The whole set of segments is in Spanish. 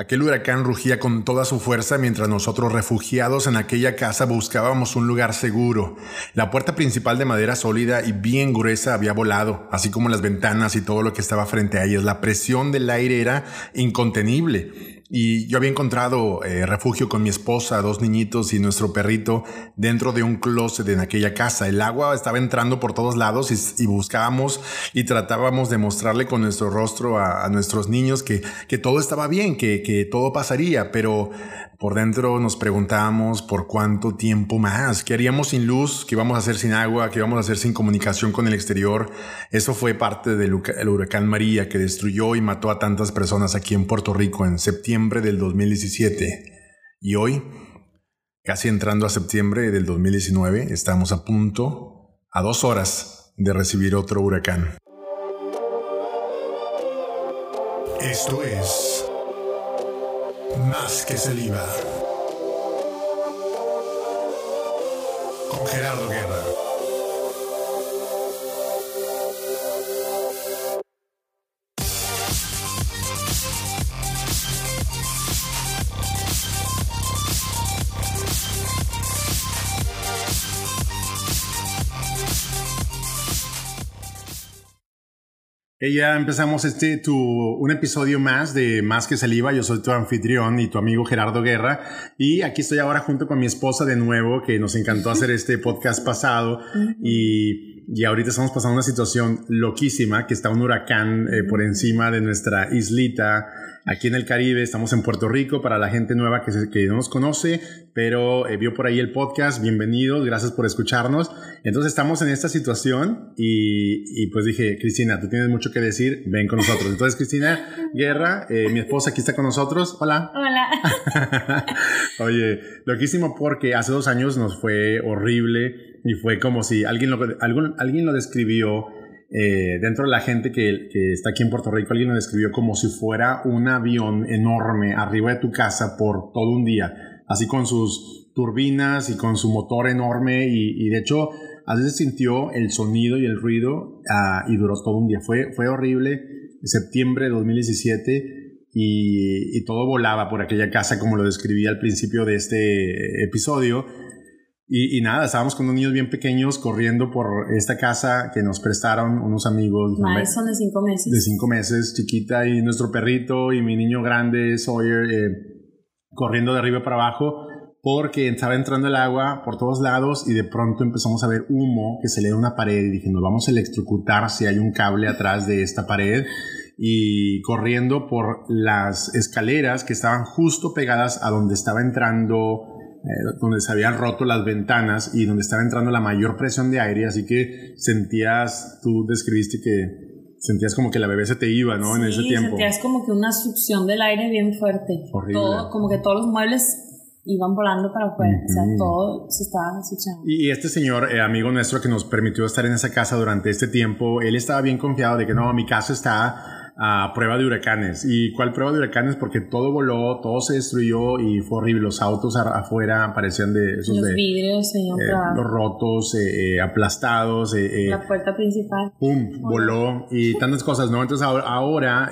Aquel huracán rugía con toda su fuerza mientras nosotros refugiados en aquella casa buscábamos un lugar seguro. La puerta principal de madera sólida y bien gruesa había volado, así como las ventanas y todo lo que estaba frente a ellas. La presión del aire era incontenible. Y yo había encontrado eh, refugio con mi esposa, dos niñitos y nuestro perrito dentro de un closet en aquella casa. El agua estaba entrando por todos lados y, buscábamos y tratábamos de mostrarle con nuestro rostro a, nuestros niños que, que, todo estaba bien, que, que todo pasaría, pero por dentro nos preguntábamos por cuánto tiempo más, qué haríamos sin luz, qué íbamos a hacer sin agua, qué íbamos a hacer sin comunicación con el exterior. Eso fue parte del huracán María que destruyó y mató a tantas personas aquí en Puerto Rico en septiembre del 2017. Y hoy, casi entrando a septiembre del 2019, estamos a punto, a dos horas, de recibir otro huracán. Esto es más que saliva. Con Gerardo Guerra. Ya empezamos este tu un episodio más de Más que saliva. Yo soy tu anfitrión y tu amigo Gerardo Guerra. Y aquí estoy ahora junto con mi esposa de nuevo que nos encantó hacer este podcast pasado. Y, y ahorita estamos pasando una situación loquísima que está un huracán eh, por encima de nuestra islita aquí en el Caribe, estamos en Puerto Rico para la gente nueva que, que no nos conoce, pero eh, vio por ahí el podcast, bienvenidos, gracias por escucharnos. Entonces estamos en esta situación y, y, pues dije, Cristina, tú tienes mucho que decir, ven con nosotros. Entonces Cristina Guerra, eh, mi esposa aquí está con nosotros, hola. Hola. Oye, loquísimo porque hace dos años nos fue horrible y fue como si alguien lo, algún, alguien lo describió eh, dentro de la gente que, que, está aquí en Puerto Rico, alguien lo describió como si fuera un avión enorme arriba de tu casa por todo un día, así con sus turbinas y con su motor enorme y, y de hecho a veces sintió el sonido y el ruido uh, y duró todo un día. Fue, fue horrible, septiembre de 2017 y, y todo volaba por aquella casa como lo describí al principio de este episodio y, nada, estábamos con unos niños bien pequeños corriendo por esta casa que nos prestaron unos amigos. son de cinco meses. De cinco meses, chiquita, y nuestro perrito y mi niño grande, Sawyer, eh, corriendo de arriba para abajo porque estaba entrando el agua por todos lados y de pronto empezamos a ver humo que se le da una pared y dije, nos vamos a electrocutar si hay un cable atrás de esta pared y corriendo por las escaleras que estaban justo pegadas a donde estaba entrando eh, donde se habían roto las ventanas y donde estaba entrando la mayor presión de aire, así que sentías, tú describiste que sentías como que la bebé se te iba, ¿no? en ese tiempo. Sentías como que una succión del aire bien fuerte. Horrible. como que todos los muebles iban volando para afuera, o sea, todo se estaba succionando. Y, este señor, eh, amigo nuestro que nos permitió estar en esa casa durante este tiempo, él estaba bien confiado de que no, mi casa está a prueba de huracanes. ¿Y cuál prueba de huracanes? Porque todo voló, todo se destruyó y fue horrible. Los autos afuera parecían de esos los vidrios, eh, los rotos, eh, eh, aplastados. la puerta principal. ¡Pum! Voló y tantas cosas, ¿no? Entonces ahora,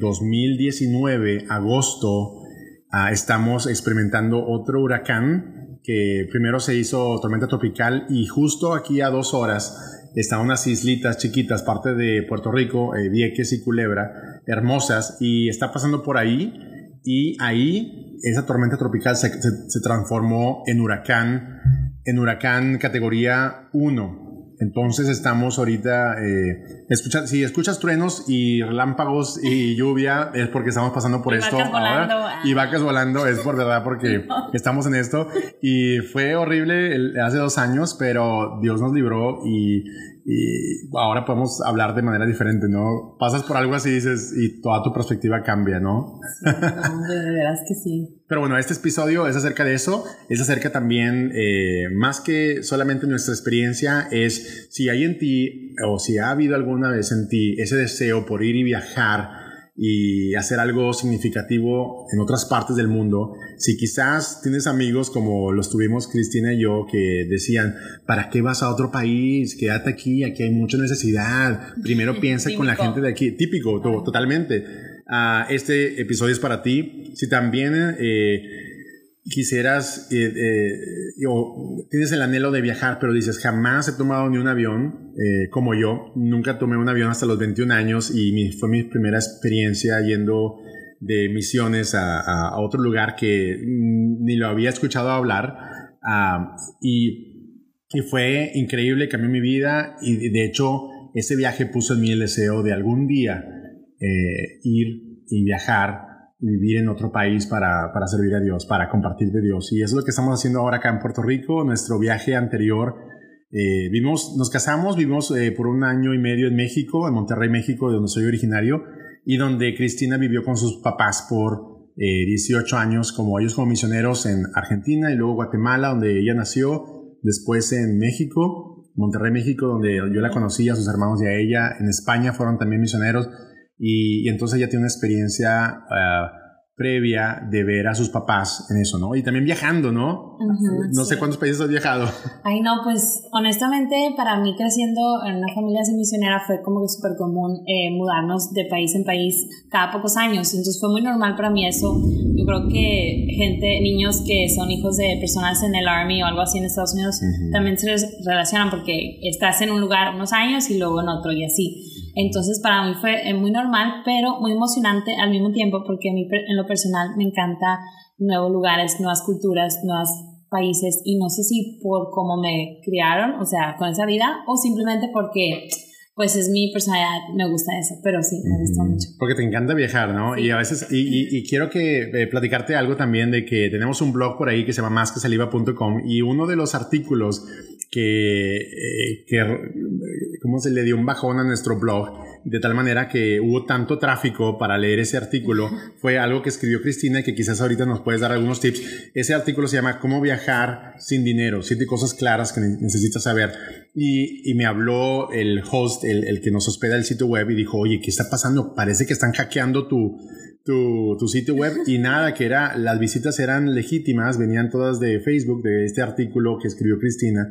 2019, agosto, ah, estamos experimentando otro huracán que primero se hizo tormenta tropical y justo aquí a dos horas están unas islitas chiquitas, parte de Puerto Rico, eh, Vieques y Culebra, hermosas, y está pasando por ahí, y ahí esa tormenta tropical se, se transformó en huracán, en huracán categoría 1 entonces estamos ahorita, eh, si escuchas truenos y relámpagos y lluvia es porque estamos pasando por esto ahora. Y vacas volando es por verdad porque estamos en esto. Y fue horrible hace dos años, pero Dios nos libró y, y ahora podemos hablar de manera diferente, ¿no? Pasas por algo así y dices, y toda tu perspectiva cambia, ¿no? de veras que sí. Pero bueno, este episodio es acerca de eso, es acerca también, eh, más que solamente nuestra experiencia, es si hay en ti o si ha habido alguna vez en ti ese deseo por ir y viajar y hacer algo significativo en otras partes del mundo, si quizás tienes amigos como los tuvimos Cristina y yo que decían, ¿para qué vas a otro país? Quédate aquí, aquí hay mucha necesidad. Primero piensa con la gente de aquí, típico, totalmente. ah, este episodio es para ti. Si también eh, quisieras, eh, eh, o tienes el anhelo de viajar, pero dices, jamás he tomado ni un avión eh, como yo, nunca tomé un avión hasta los 21 años y mi, fue mi primera experiencia yendo de misiones a, otro lugar que mm, ni lo había escuchado hablar y, fue increíble, cambió mi vida y de hecho ese viaje puso en mí el deseo de algún día eh, ir y viajar vivir en otro país para, para servir a Dios, para compartir de Dios. Y eso es lo que estamos haciendo ahora acá en Puerto Rico. Nuestro viaje anterior, eh, nos casamos, vivimos eh, por un año y medio en México, en Monterrey, México, de donde soy originario, y donde Cristina vivió con sus papás por eh, 18 años, como ellos como misioneros en Argentina y luego Guatemala, donde ella nació, después en México, Monterrey, México, donde yo la conocí, a sus hermanos y a ella, en España fueron también misioneros, y, entonces ella tiene una experiencia ah, previa de ver a sus papás en eso, ¿no? Y también viajando, ¿no? Ujú, no sí. sé cuántos países has viajado. Ay, no, pues honestamente para mí creciendo en una familia así misionera fue como que súper común eh, mudarnos de país en país cada pocos años. Entonces fue muy normal para mí eso. Yo creo que gente, niños que son hijos de personas en el Army o algo así en Estados Unidos Ujú. también se les relacionan porque estás en un lugar unos años y luego en otro y así. Entonces para mí fue eh, muy normal, pero muy emocionante al mismo tiempo porque a mí en lo personal me encanta nuevos lugares, nuevas culturas, nuevos países y no sé si por cómo me criaron, o sea, con esa vida o simplemente porque pues es mi personalidad, me gusta eso, pero sí, me gusta mucho. Porque te encanta viajar, ¿no? Sí. Y a veces, y, y- y quiero que eh, platicarte algo también de que tenemos un blog por ahí que se llama másquesaliva.com y uno de los artículos que, eh, que, ¿cómo se le dio un bajón a nuestro blog? De tal manera que hubo tanto tráfico para leer ese artículo, fue algo que escribió Cristina y que quizás ahorita nos puedes dar algunos tips. Ese artículo se llama Cómo viajar sin dinero, siete cosas claras que ne- necesitas saber. Y, y me habló el host, el, el que nos hospeda el sitio web y dijo, oye, ¿qué está pasando? Parece que están hackeando tu, tu, tu sitio web y nada, que era, las visitas eran legítimas, venían todas de Facebook, de este artículo que escribió Cristina.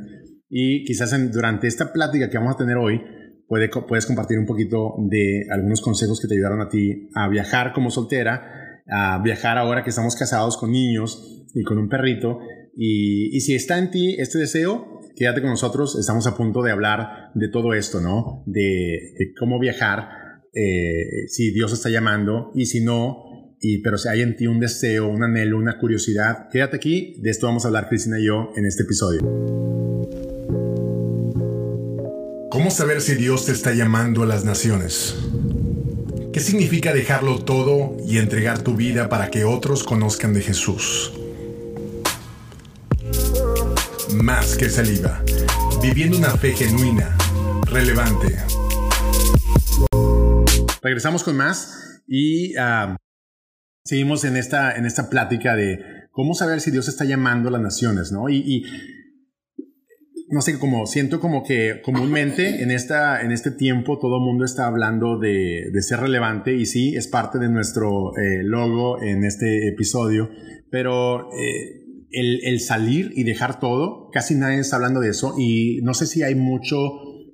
Y quizás en- durante esta plática que vamos a tener hoy, puede, puedes compartir un poquito de algunos consejos que te ayudaron a ti a viajar como soltera, a viajar ahora que estamos casados con niños y con un perrito. Y, y si está en ti este deseo, quédate con nosotros. Estamos a punto de hablar de todo esto, ¿no? De, de cómo viajar, eh, si Dios está llamando y si no. Y, pero si hay en ti un deseo, un anhelo, una curiosidad, quédate aquí. De esto vamos a hablar Cristina y yo en este episodio. ¿Cómo saber si Dios te está llamando a las naciones? ¿Qué significa dejarlo todo y entregar tu vida para que otros conozcan de Jesús? Más que saliva, viviendo una fe genuina, relevante. Regresamos con más y ah, seguimos en esta, en esta plática de cómo saber si Dios está llamando a las naciones, ¿no? Y, no sé, como siento como que comúnmente en, esta, en este tiempo todo el mundo está hablando de, de ser relevante y sí, es parte de nuestro eh, logo en este episodio, pero eh, el, el salir y dejar todo, casi nadie está hablando de eso y no sé si hay mucho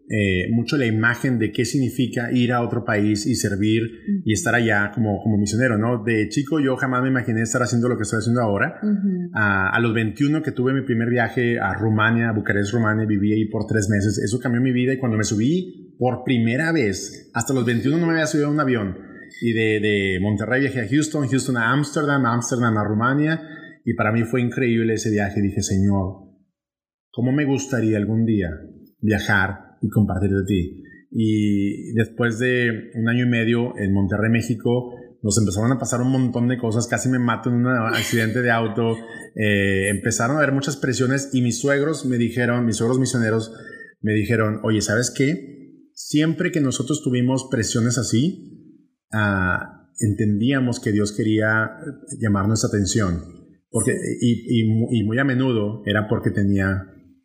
eh, mucho la imagen de qué significa ir a otro país y servir y estar allá como, como misionero, ¿no? De chico yo jamás me imaginé estar haciendo lo que estoy haciendo ahora. A los 21 que tuve mi primer viaje a Rumania, a Bucarest, Rumania, viví ahí por tres meses. Eso cambió mi vida y cuando me subí por primera vez, hasta los 21 no me había subido a un avión. Y de, de Monterrey viajé a Houston, Houston a Ámsterdam, Ámsterdam a Rumania. Y para mí fue increíble ese viaje. Dije, Señor, ¿cómo me gustaría algún día viajar y compartir de ti? Y después de un año y medio en Monterrey, México, nos empezaron a pasar un montón de cosas, casi me mato en un accidente de auto, eh, empezaron a haber muchas presiones y mis suegros me dijeron, mis suegros misioneros me dijeron, oye, ¿sabes qué? Siempre que nosotros tuvimos presiones así, ah, entendíamos que Dios quería llamar nuestra atención. Porque, y, y y muy a menudo era porque tenía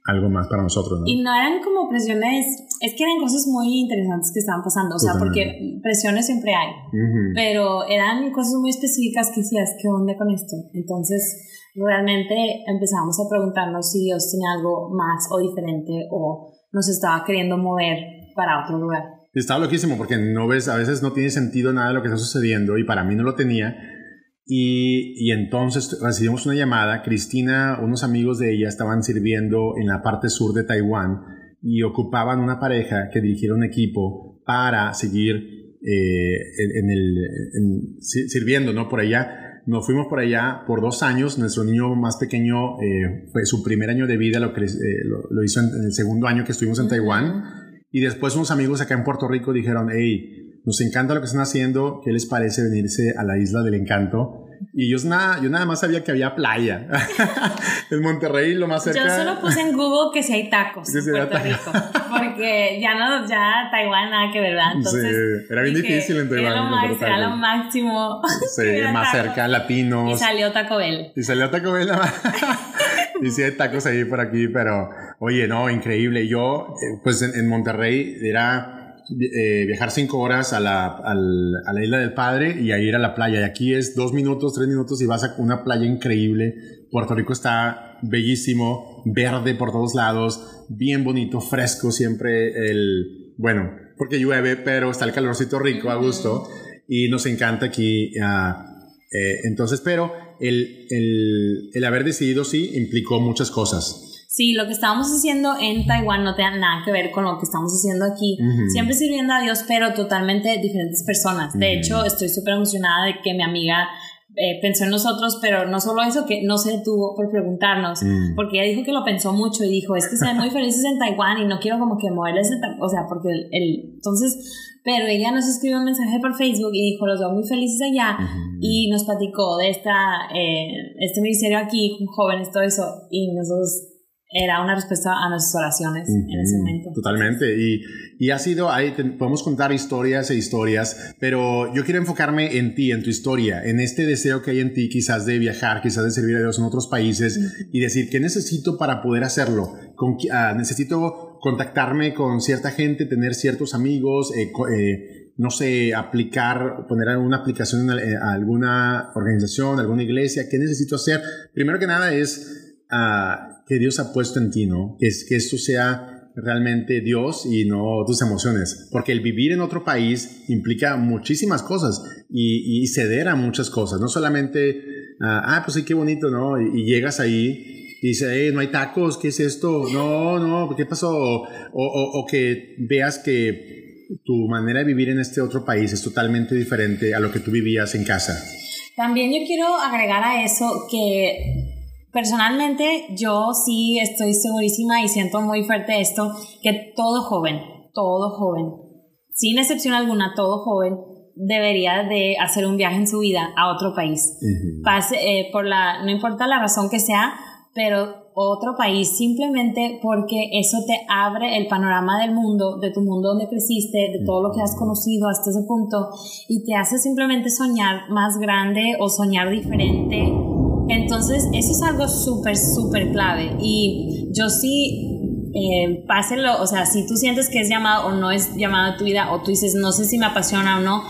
algo más para nosotros, ¿no? Y no eran como presiones, es que eran cosas muy interesantes que estaban pasando, o sea, Totalmente. porque presiones siempre hay, Ujú. pero eran cosas muy específicas que decías, ¿qué onda con esto? Entonces, realmente empezamos a preguntarnos si Dios tenía algo más o diferente o nos estaba queriendo mover para otro lugar. Estaba loquísimo porque no ves, a veces no tiene sentido nada de lo que está sucediendo y para mí no lo tenía. Y, y, entonces recibimos una llamada. Cristina, unos amigos de ella estaban sirviendo en la parte sur de Taiwán y ocupaban una pareja que dirigiera un equipo para seguir eh, en, el, sirviendo ¿no? por allá. Nos fuimos por allá por dos años. Nuestro niño más pequeño eh, fue su primer año de vida, lo, que, eh, lo, hizo en, el segundo año que estuvimos en Taiwán. Y después unos amigos acá en Puerto Rico dijeron, hey, nos encanta lo que están haciendo, ¿qué les parece venirse a la isla del encanto? Y yo nada, yo nada más sabía que había playa. en Monterrey lo más cerca. Yo solo puse en Google que si hay tacos en Puerto Rico. Porque ya no, ya Taiwán nada que ver, ¿verdad? Entonces, sí, era bien difícil en Taiwán. Era lo, era lo máximo. Sí, más cerca, latinos. Y salió Taco Bell. Y salió Taco Bell y sí hay tacos ahí por aquí, pero oye, no, increíble. Yo, eh, pues en, en Monterrey era eh, viajar cinco horas a la, a la, isla del Padre y a ir a la playa. Y aquí es dos minutos, tres minutos y vas a una playa increíble. Puerto Rico está bellísimo, verde por todos lados, bien bonito, fresco siempre el, bueno, porque llueve, pero está el calorcito rico a gusto y nos encanta aquí. Uh, eh, entonces, pero el, el, el haber decidido sí implicó muchas cosas. Sí, lo que estábamos haciendo en Taiwán no tiene nada que ver con lo que estamos haciendo aquí. Siempre sirviendo a Dios, pero totalmente diferentes personas. De hecho, estoy súper emocionada de que mi amiga eh, pensó en nosotros, pero no solo eso, que no se detuvo por preguntarnos, mm. porque ella dijo que lo pensó mucho y dijo, es que se ven muy felices en Taiwán y no quiero como que moverles, o sea, porque el, entonces, pero ella nos escribió un mensaje por Facebook y dijo, los veo muy felices allá y nos platicó de esta, eh, este ministerio aquí, jóvenes, todo eso, y nosotros era una respuesta a nuestras oraciones en ese momento. Totalmente. Y, y ha sido, ahí podemos contar historias e historias, pero yo quiero enfocarme en ti, en tu historia, en este deseo que hay en ti quizás de viajar, quizás de servir a Dios en otros países y decir, ¿qué necesito para poder hacerlo? Con, ah, necesito contactarme con cierta gente, tener ciertos amigos, eh, eh, no sé, aplicar, poner una aplicación a, a alguna organización, alguna iglesia. ¿Qué necesito hacer? Primero que nada es uh, que Dios ha puesto en ti, ¿no? Que, es, que esto sea realmente Dios y no tus emociones. Porque el vivir en otro país implica muchísimas cosas y, y ceder a muchas cosas. No solamente, ah, ah pues sí, qué bonito, ¿no? Y, llegas ahí y dices, eh, no hay tacos, ¿qué es esto? No, no, ¿qué pasó? O, o, o que veas que tu manera de vivir en este otro país es totalmente diferente a lo que tú vivías en casa. También yo quiero agregar a eso que Personalmente, yo sí estoy segurísima y siento muy fuerte esto, que todo joven, todo joven, sin excepción alguna, todo joven debería de hacer un viaje en su vida a otro país. Pase, eh, por la, no importa la razón que sea, pero otro país simplemente porque eso te abre el panorama del mundo, de tu mundo donde creciste, de todo lo que has conocido hasta ese punto y te hace simplemente soñar más grande o soñar diferente entonces, eso es algo súper, súper clave. Y yo sí, eh, páselo, o sea, si tú sientes que es llamado o no es llamado a tu vida, o tú dices, no sé si me apasiona o no,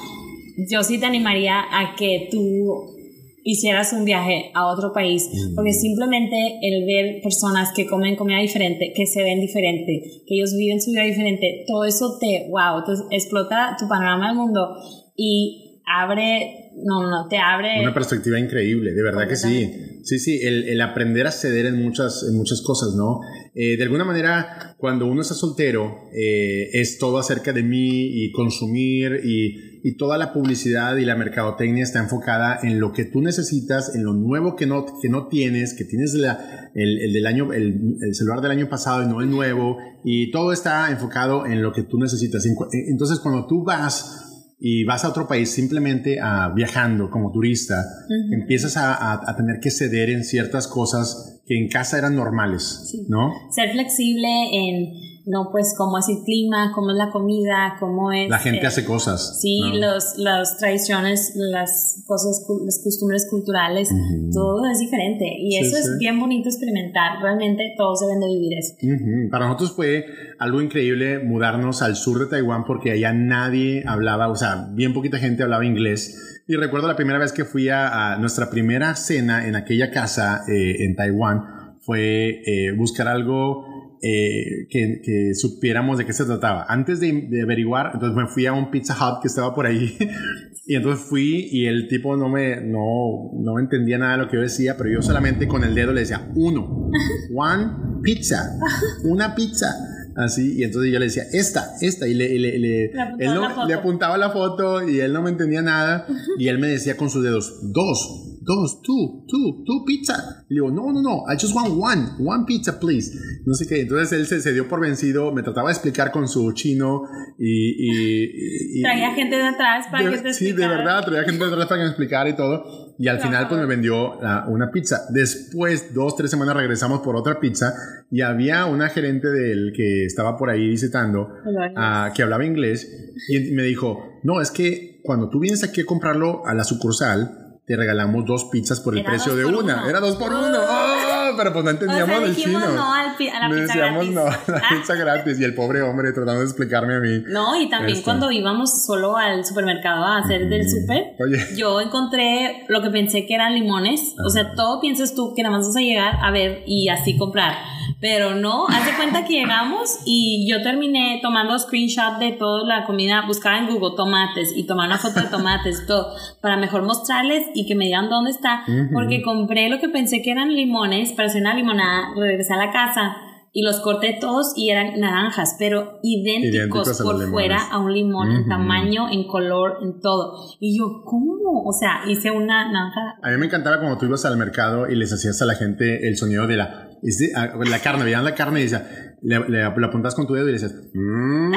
yo sí te animaría a que tú hicieras un viaje a otro país, mm. porque simplemente el ver personas que comen comida diferente, que se ven diferente, que ellos viven su vida diferente, todo eso te, wow, te explota tu panorama del mundo y abre no, no, te abre... Una perspectiva increíble, de verdad que sí. Sí, sí, el, el, aprender a ceder en muchas, en muchas cosas, ¿no? Eh, de alguna manera, cuando uno está soltero, eh, es todo acerca de mí y consumir y, y, toda la publicidad y la mercadotecnia está enfocada en lo que tú necesitas, en lo nuevo que no, que no tienes, que tienes la, el, el, del año, el, el, celular del año pasado y no el nuevo, y todo está enfocado en lo que tú necesitas. Entonces, cuando tú vas y vas a otro país simplemente a, viajando como turista, empiezas a, a, tener que ceder en ciertas cosas que en casa eran normales, ¿no? Ser flexible en no pues cómo es el clima, cómo es la comida, cómo es... La gente hace cosas. Sí, los, las tradiciones, las cosas, las costumbres culturales, todo es diferente y eso es bien bonito experimentar, realmente todos deben de vivir eso. Para nosotros fue algo increíble mudarnos al sur de Taiwán porque allá nadie hablaba, o sea, bien poquita gente hablaba inglés. Y recuerdo la primera vez que fui a, nuestra primera cena en aquella casa eh, en Taiwán fue eh, buscar algo eh, que, que, supiéramos de qué se trataba. Antes de, de, averiguar, entonces me fui a un Pizza Hut que estaba por ahí y entonces fui y el tipo no me, no, no entendía nada de lo que yo decía, pero yo solamente con el dedo le decía uno, one pizza, una pizza. Así, y entonces yo le decía, esta, esta, y le, le, le, él no, le apuntaba la foto y él no me entendía nada, y él me decía con sus dedos, dos, dos, two, two, two pizza. Y le digo, no, no, no, I just want one, one pizza, please. No sé qué. Entonces él se, se dio por vencido, me trataba de explicar con su chino y. y, traía gente de atrás para que te Sí, de verdad, traía gente de atrás para que me explicara y todo. Y al final, pues me vendió una pizza. Después, dos, tres semanas, regresamos por otra pizza y había una gerente del que estaba por ahí visitando uh, que hablaba inglés y me dijo: No, es que cuando tú vienes aquí a comprarlo a la sucursal, te regalamos dos pizzas por el precio de una. Era dos por uno. ¡Oh! Pero pues no entendíamos el chino. No a la pizza decíamos no a la pizza gratis. Y el pobre hombre tratando de explicarme a mí. No, y también cuando íbamos solo al supermercado a hacer del súper, yo encontré lo que pensé que eran limones. O sea, todo piensas tú que nada más vas a llegar a ver y así comprar. Pero no, haz de cuenta que llegamos y yo terminé tomando screenshot de toda la comida, buscaba en Google tomates y tomar una foto de tomates todo, para mejor mostrarles y que me digan dónde está, porque compré lo que pensé que eran limones para hacer una limonada, regresé a la casa y los corté todos y eran naranjas, pero idénticos, por fuera a un limón, en tamaño, en color, en todo. Y yo, ¿cómo? O sea, hice una naranja. A mí me encantaba cuando tú ibas al mercado y les hacías a la gente el sonido de la Ah, la carne, veían la carne y decía, le, le, apuntas con tu dedo y le decías, mmm,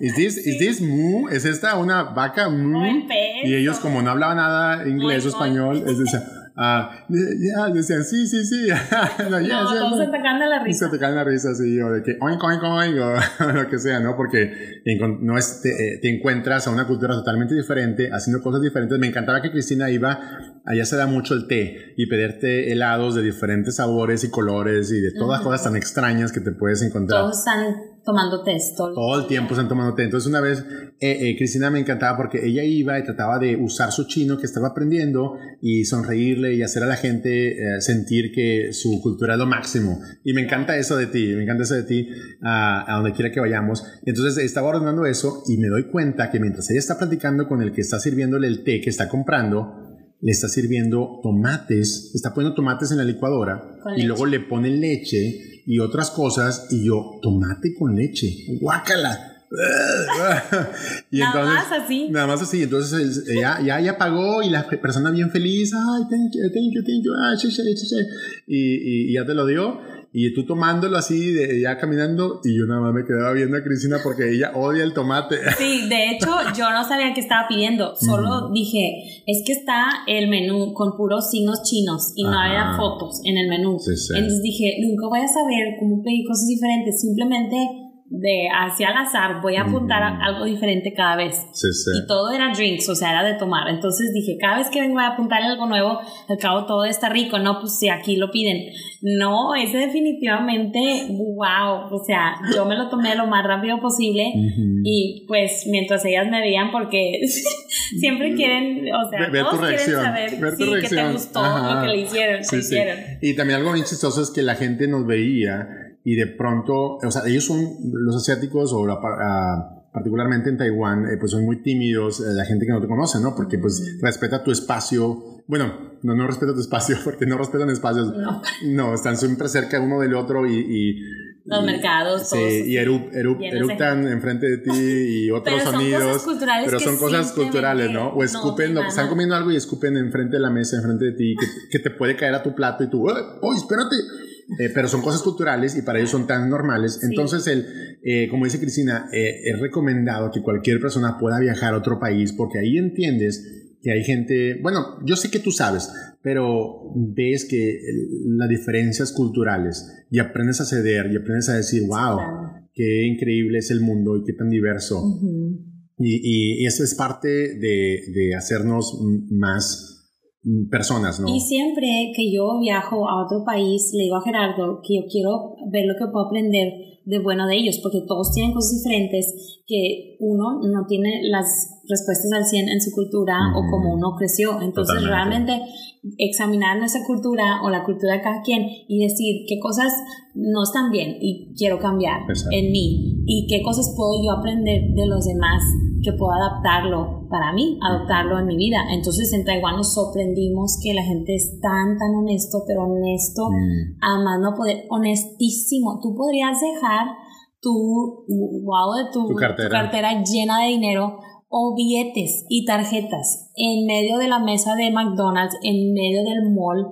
is this, is this moo? ¿Es esta una vaca? Mm. Y ellos como no hablaban nada inglés o español, es decir, Ah, ya, decían, sí, sí, sí. no, ya, no, todos se atacan de la risa. Se atacan de la risa, sí, o de que oink, oink, oink, o lo que sea, ¿no? Porque no es, te, eh, te, encuentras a una cultura totalmente diferente, haciendo cosas diferentes. Me encantaba que Cristina iba, allá se da mucho el té, y pederte helados de diferentes sabores y colores, y de todas cosas tan extrañas que te puedes encontrar. Todos están tomando té todo, el tiempo están tomando té. Entonces una vez eh, eh, Cristina me encantaba porque ella iba y trataba de usar su chino que estaba aprendiendo y sonreírle y hacer a la gente eh, sentir que su cultura es lo máximo. Y me encanta eso de ti, me encanta eso de ti a, a donde quiera que vayamos. Entonces estaba ordenando eso y me doy cuenta que mientras ella está platicando con el que está sirviéndole el té que está comprando, le está sirviendo tomates, está poniendo tomates en la licuadora y luego le pone leche y otras cosas y yo, tomate con leche, guácala. y nada más así. Nada más así. Entonces ya, ya, ya pagó y la persona bien feliz. Ay, thank you, thank you, thank you. Ah, y, y, ya te lo dio. Y tú tomándolo así, de, ya caminando, y yo nada más me quedaba viendo a Cristina porque ella odia el tomate. Sí, de hecho, yo no sabía qué estaba pidiendo. Solo dije, es que está el menú con puros signos chinos y no había fotos en el menú. Entonces dije, nunca voy a saber cómo pedir cosas diferentes. Simplemente de hacia al azar, voy a apuntar algo diferente cada vez. Y todo era drinks, o sea, era de tomar. Entonces dije, cada vez que vengo a apuntar algo nuevo, al cabo todo está rico, no, pues si aquí lo piden. No, ese definitivamente, wow, o sea, yo me lo tomé lo más rápido posible. Y pues mientras ellas me veían, porque siempre quieren, o sea, todos quieren saber sí, que te gustó lo que le hicieron, hicieron. Y también algo bien chistoso es que la gente nos veía y de pronto, o sea, ellos son los asiáticos o ah, particularmente en Taiwán, eh, pues son muy tímidos, eh, la gente que no te conoce, ¿no? Porque pues respeta tu espacio. Bueno, no, no respeta tu espacio porque no respetan espacios. No. están siempre cerca uno del otro y... los mercados, sí, y eructan enfrente de ti y otros pero sonidos. Son cosas culturales pero son cosas culturales, ¿no? O escupen, están comiendo algo y escupen enfrente de la mesa, enfrente de ti, que, que te puede caer a tu plato y tú, ¡oh, espérate! Eh, pero son cosas culturales y para ellos son tan normales. Entonces, el, eh, como dice Cristina, eh, es recomendado que cualquier persona pueda viajar a otro país porque ahí entiendes que hay gente, bueno, yo sé que tú sabes, pero ves que las diferencias culturales y aprendes a ceder y aprendes a decir, wow, qué increíble es el mundo y qué tan diverso. y, y, eso es parte de, de hacernos más personas, ¿no? Y siempre que yo viajo a otro país, le digo a Gerardo que yo quiero ver lo que puedo aprender de bueno de ellos, porque todos tienen cosas diferentes que uno no tiene las respuestas al 100 en su cultura o como uno creció. Entonces, realmente examinar nuestra cultura o la cultura de cada quien y decir qué cosas no están bien y quiero cambiar en mí y qué cosas puedo yo aprender de los demás que puedo adaptarlo para mí, adoptarlo en mi vida. Entonces en Taiwán nos sorprendimos que la gente es tan, tan honesto, pero honesto, mm. además no poder, honestísimo. Tú podrías dejar tu, wow, de tu, cartera. llena de dinero o billetes y tarjetas en medio de la mesa de McDonald's, en medio del mall,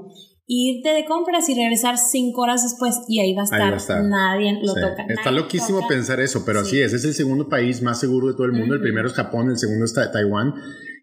irte de compras y regresar cinco horas después y ahí va a estar. Nadie lo toca. Está loquísimo pensar eso, pero así es. Es el segundo país más seguro de todo el mundo. El primero es Japón, el segundo es Taiwán.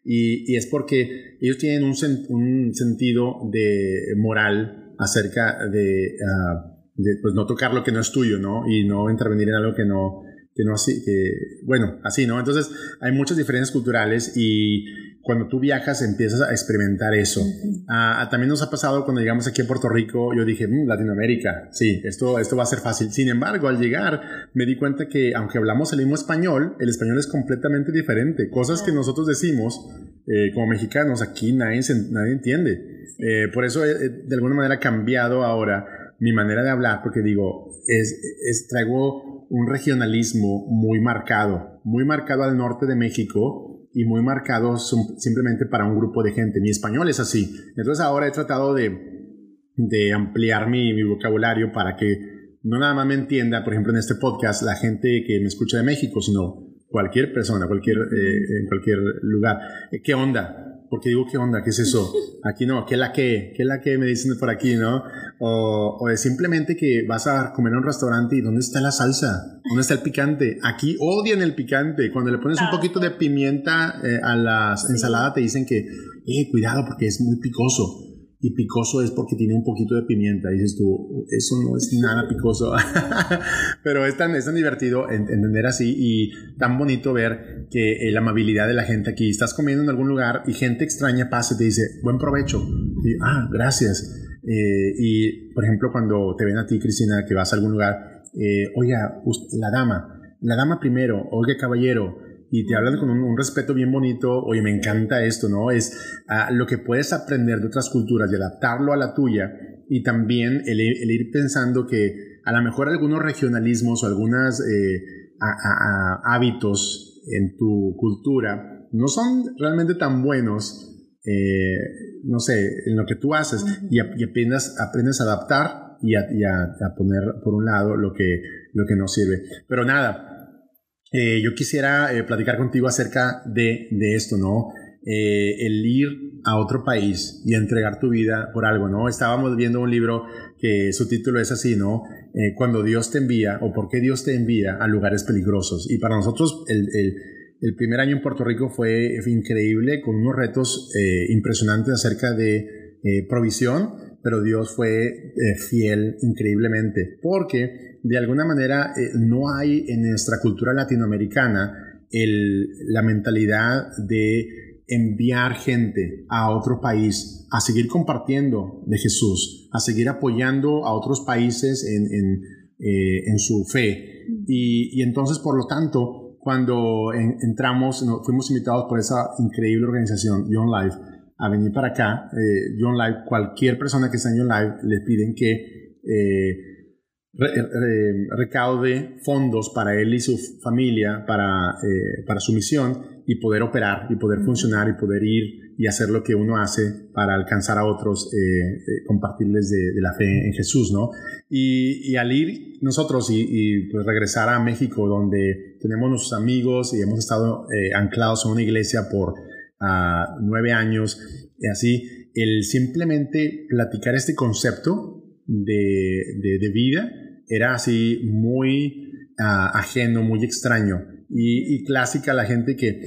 Y, y es porque ellos tienen un, un, sentido de moral acerca de, ah, de, pues no tocar lo que no es tuyo, ¿no? Y no intervenir en algo que no, que no así, que, bueno, así, ¿no? Entonces hay muchas diferencias culturales y cuando tú viajas empiezas a experimentar eso. Ah, también nos ha pasado cuando llegamos aquí a Puerto Rico, yo dije, mm, Latinoamérica, sí, esto, esto va a ser fácil. Sin embargo, al llegar me di cuenta que aunque hablamos el mismo español, el español es completamente diferente. Cosas que nosotros decimos eh, como mexicanos, aquí nadie, nadie entiende. Eh, por eso he, de alguna manera cambiado ahora mi manera de hablar, porque digo, es, es, traigo un regionalismo muy marcado, muy marcado al norte de México, y muy marcados simplemente para un grupo de gente. Mi español es así. Entonces ahora he tratado de, de ampliar mi, mi, vocabulario para que no nada más me entienda, por ejemplo, en este podcast, la gente que me escucha de México, sino cualquier persona, cualquier, eh, en cualquier lugar. ¿Qué onda? Porque digo, ¿qué onda? ¿Qué es eso? Aquí no, ¿qué es la que? ¿Qué es la que me dicen por aquí, no? O, o es simplemente que vas a comer en un restaurante y ¿dónde está la salsa? ¿Dónde está el picante? Aquí odian el picante. Cuando le pones un poquito de pimienta eh, a la ensalada te dicen que, eh, cuidado porque es muy picoso y picoso es porque tiene un poquito de pimienta. Y dices tú, eso no es nada picoso. Pero es tan, es tan divertido entender así y tan bonito ver que eh, la amabilidad de la gente aquí. Estás comiendo en algún lugar y gente extraña pasa y te dice, buen provecho. Y, ah, gracias. Eh, y, por ejemplo, cuando te ven a ti, Cristina, que vas a algún lugar, eh, oiga, la dama, la dama primero, oiga, caballero, y te hablan con un, respeto bien bonito, oye, me encanta esto, ¿no? Es ah, lo que puedes aprender de otras culturas y adaptarlo a la tuya y también el, ir pensando que a lo mejor algunos regionalismos o algunos eh, hábitos en tu cultura no son realmente tan buenos, eh, no sé, en lo que tú haces y, aprendes, aprendes a adaptar y a, poner por un lado lo que, lo que no sirve. Pero nada, eh, yo quisiera eh, platicar contigo acerca de, esto, ¿no? Eh, el ir a otro país y entregar tu vida por algo, ¿no? Estábamos viendo un libro que su título es así, ¿no? cuando Dios te envía o por qué Dios te envía a lugares peligrosos. Y para nosotros el primer año en Puerto Rico fue, increíble, con unos retos impresionantes acerca de provisión, pero Dios fue fiel increíblemente, porque de alguna manera eh, no hay en nuestra cultura latinoamericana la mentalidad de enviar gente a otro país a seguir compartiendo de Jesús, a seguir apoyando a otros países en, en, eh, su fe. Y, entonces, por lo tanto, cuando entramos, fuimos invitados por esa increíble organización, Young Life, a venir para acá. Eh, Young Life, cualquier persona que está en Young Life, le piden que recaude fondos para él y su familia, para, eh, para su misión y poder operar y poder funcionar y poder ir y hacer lo que uno hace para alcanzar a otros, eh, eh, compartirles de, la fe en Jesús, ¿no? Y, al ir nosotros y, pues regresar a México, donde tenemos nuestros amigos y hemos estado anclados en una iglesia por ah, nueve años, y así, el simplemente platicar este concepto de, de, vida era así muy ah, ajeno, muy extraño. Y, clásica la gente que,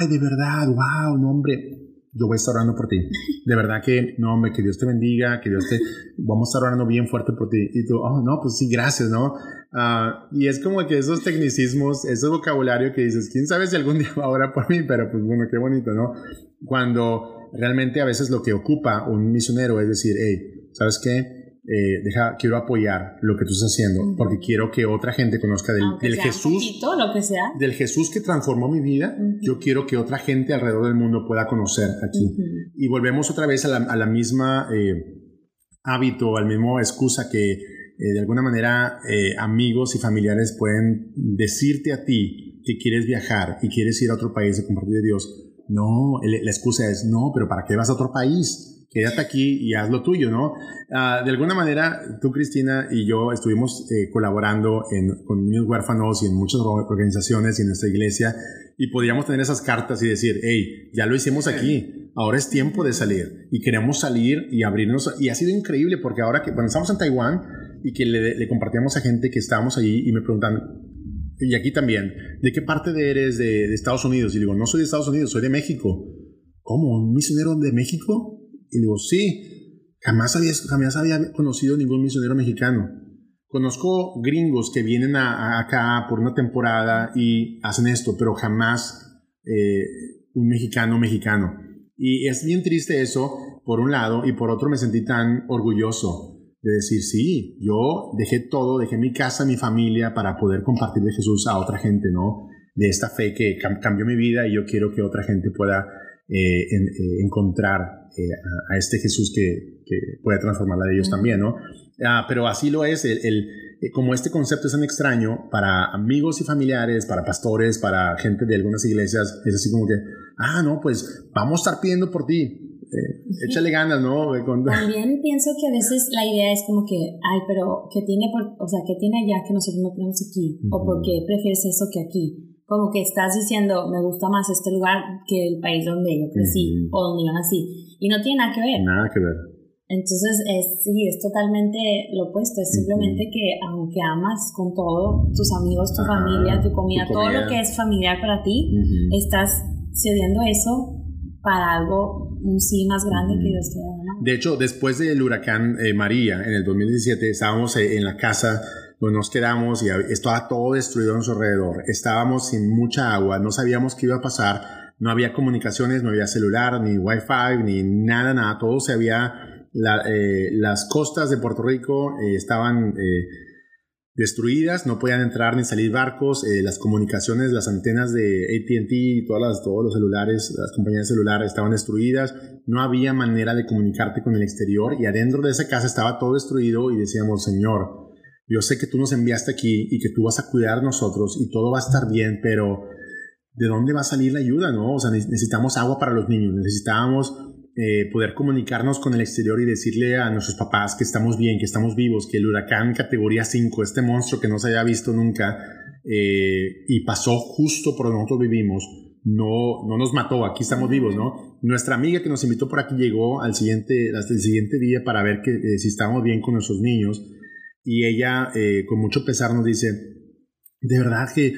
ay, de verdad, wow, no, hombre, yo voy a estar orando por ti. De verdad que, no, hombre, que Dios te bendiga, que Dios te, vamos a estar orando bien fuerte por ti. Y tú, oh, no, pues sí, gracias, ¿no? Ah, y es como que esos tecnicismos, ese vocabulario que dices, quién sabe si algún día va a orar por mí, pero pues bueno, qué bonito, ¿no? Cuando realmente a veces lo que ocupa un misionero es decir, hey, ¿sabes qué? Eh, deja, quiero apoyar lo que tú estás haciendo porque quiero que otra gente conozca del, Jesús, lo que sea. del Jesús que transformó mi vida. Yo quiero que otra gente alrededor del mundo pueda conocer aquí. Y volvemos otra vez a la, misma eh, hábito, al mismo excusa que eh, de alguna manera amigos y familiares pueden decirte a ti que quieres viajar y quieres ir a otro país a compartir de Dios. No, la excusa es no, pero ¿para qué vas a otro país? Quédate aquí y haz lo tuyo, ¿no? Ah, de alguna manera, tú, Cristina, y yo estuvimos eh, colaborando con niños huérfanos y en muchas organizaciones y en nuestra iglesia, y podíamos tener esas cartas y decir, hey, ya lo hicimos aquí, ahora es tiempo de salir, y queremos salir y abrirnos, y ha sido increíble porque ahora que cuando estamos en Taiwán y que le, compartíamos a gente que estábamos allí y me preguntan, y aquí también, ¿de qué parte eres de, de Estados Unidos? Y digo, no soy de Estados Unidos, soy de México. ¿Cómo? ¿Un misionero de México? Y digo, sí, jamás había, jamás había conocido ningún misionero mexicano. Conozco gringos que vienen a, acá por una temporada y hacen esto, pero jamás eh, un mexicano mexicano. Y es bien triste eso, por un lado, y por otro me sentí tan orgulloso de decir, sí, yo dejé todo, dejé mi casa, mi familia para poder compartir de Jesús a otra gente, ¿no? De esta fe que cambió mi vida y yo quiero que otra gente pueda eh, eh, encontrar eh, a, este Jesús que, que, puede transformar la de ellos también, ¿no? Ah, pero así lo es, el, como este concepto es tan extraño para amigos y familiares, para pastores, para gente de algunas iglesias, es así como que, ah, no, pues vamos a estar pidiendo por ti, échale ganas, ¿no? También pienso que a veces la idea es como que, ay, pero ¿qué tiene, por, o sea, ¿qué tiene allá que nosotros no tenemos aquí? ¿O por qué prefieres eso que aquí? Como que estás diciendo, me gusta más este lugar que el país donde yo crecí o donde yo nací. Y no tiene nada que ver. Nada que ver. Entonces, es, sí, es totalmente lo opuesto. Es simplemente que, aunque amas con todo, tus amigos, tu familia, tu comida, todo lo que es familiar para ti, estás cediendo eso para algo, un sí más grande que Dios te da. De hecho, después del huracán eh, María en el 2017, estábamos eh, en la casa pues nos quedamos y estaba todo destruido a nuestro alrededor. Estábamos sin mucha agua, no sabíamos qué iba a pasar, no había comunicaciones, no había celular, ni wifi, ni nada, nada. Todo se había, eh, las costas de Puerto Rico eh, estaban eh, destruidas, no podían entrar ni salir barcos, las comunicaciones, las antenas de ATT, todas las, todos los celulares, las compañías de celular estaban destruidas, no había manera de comunicarte con el exterior y adentro de esa casa estaba todo destruido y decíamos, Señor, yo sé que tú nos enviaste aquí y que tú vas a cuidar de nosotros y todo va a estar bien, pero ¿de dónde va a salir la ayuda? No? O sea, necesitamos agua para los niños, necesitamos eh, poder comunicarnos con el exterior y decirle a nuestros papás que estamos bien, que estamos vivos, que el huracán categoría 5, este monstruo que no se había visto nunca eh, y pasó justo por donde nosotros vivimos, no, no nos mató, aquí estamos vivos, ¿no? Nuestra amiga que nos invitó por aquí llegó al siguiente, hasta el siguiente día para ver que, eh, si estábamos bien con nuestros niños y ella, eh, con mucho pesar, nos dice, de verdad que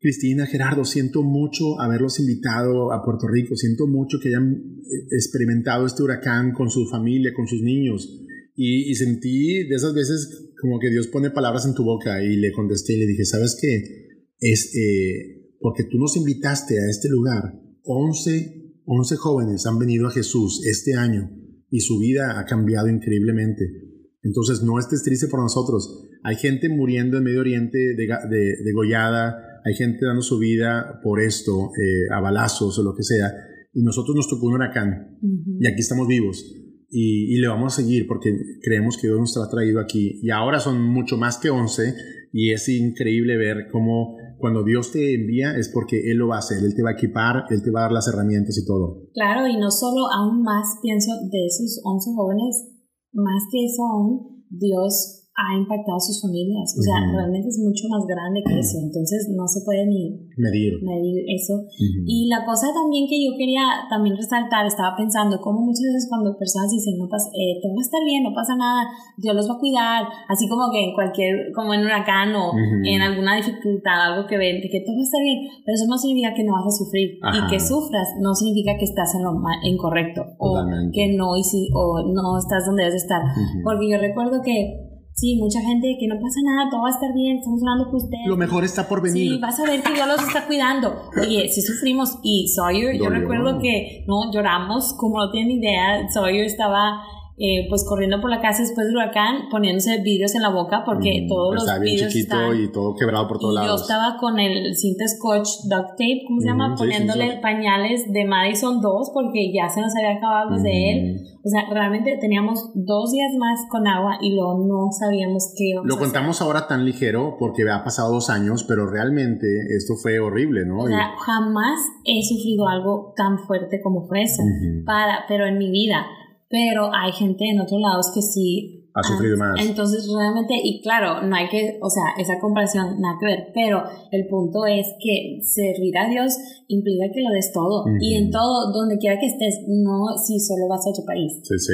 Cristina, Gerardo, siento mucho haberlos invitado a Puerto Rico, siento mucho que hayan eh, experimentado este huracán con su familia, con sus niños. Y, sentí de esas veces como que Dios pone palabras en tu boca y le contesté y le dije, ¿sabes qué? Es eh, porque tú nos invitaste a este lugar. 11, 11 jóvenes han venido a Jesús este año y su vida ha cambiado increíblemente. Entonces no estés triste por nosotros. Hay gente muriendo en Medio Oriente de, degollada, hay gente dando su vida por esto, eh, a balazos o lo que sea, y nosotros nos tocó un huracán y aquí estamos vivos. Y, le vamos a seguir porque creemos que Dios nos ha traído aquí. Y ahora son mucho más que 11 y es increíble ver cómo cuando Dios te envía es porque Él lo va a hacer, Él te va a equipar, Él te va a dar las herramientas y todo. Claro, y no solo aún más pienso de esos 11 jóvenes más que eso aún, Dios ha impactado a sus familias. O sea, realmente es mucho más grande que eso. Entonces no se puede ni medir, medir eso. Y la cosa también que yo quería también resaltar, estaba pensando como muchas veces cuando personas dicen, no pasa, eh, todo va a estar bien, no pasa nada, Dios los va a cuidar, así como que en cualquier, como en un huracán o en alguna dificultad, algo que ven, que todo va a estar bien, pero eso no significa que no vas a sufrir. Y que sufras no significa que estás en lo incorrecto o que no, o no estás donde debes estar. Porque yo recuerdo que Sí, mucha gente que no pasa nada, todo va a estar bien, estamos orando por ustedes. Lo mejor está por venir. Sí, vas a ver que Dios los está cuidando. Oye, si sufrimos y Sawyer, yo recuerdo que no lloramos, como no tienen idea, Sawyer estaba eh, pues corriendo por la casa después del huracán, poniéndose vidrios en la boca porque mm, todos pues los vidrios chiquito y todo quebrado por todos lados. Yo estaba con el cinta scotch duct tape, ¿cómo se llama? Poniéndole pañales de Madison 2 porque ya se nos había acabado los de él. O sea, realmente teníamos dos días más con agua y luego no sabíamos qué Lo contamos ahora tan ligero porque ha pasado dos años, pero realmente esto fue horrible, ¿no? O sea, jamás he sufrido algo tan fuerte como fue eso, para, pero en mi vida pero hay gente en otros lados que sí ha sufrido más. Entonces, realmente, y claro, no hay que, o sea, esa comparación nada que ver, pero el punto es que servir a Dios implica que lo des todo. Y en todo, donde quiera que estés, no si solo vas a otro país. Sí, sí.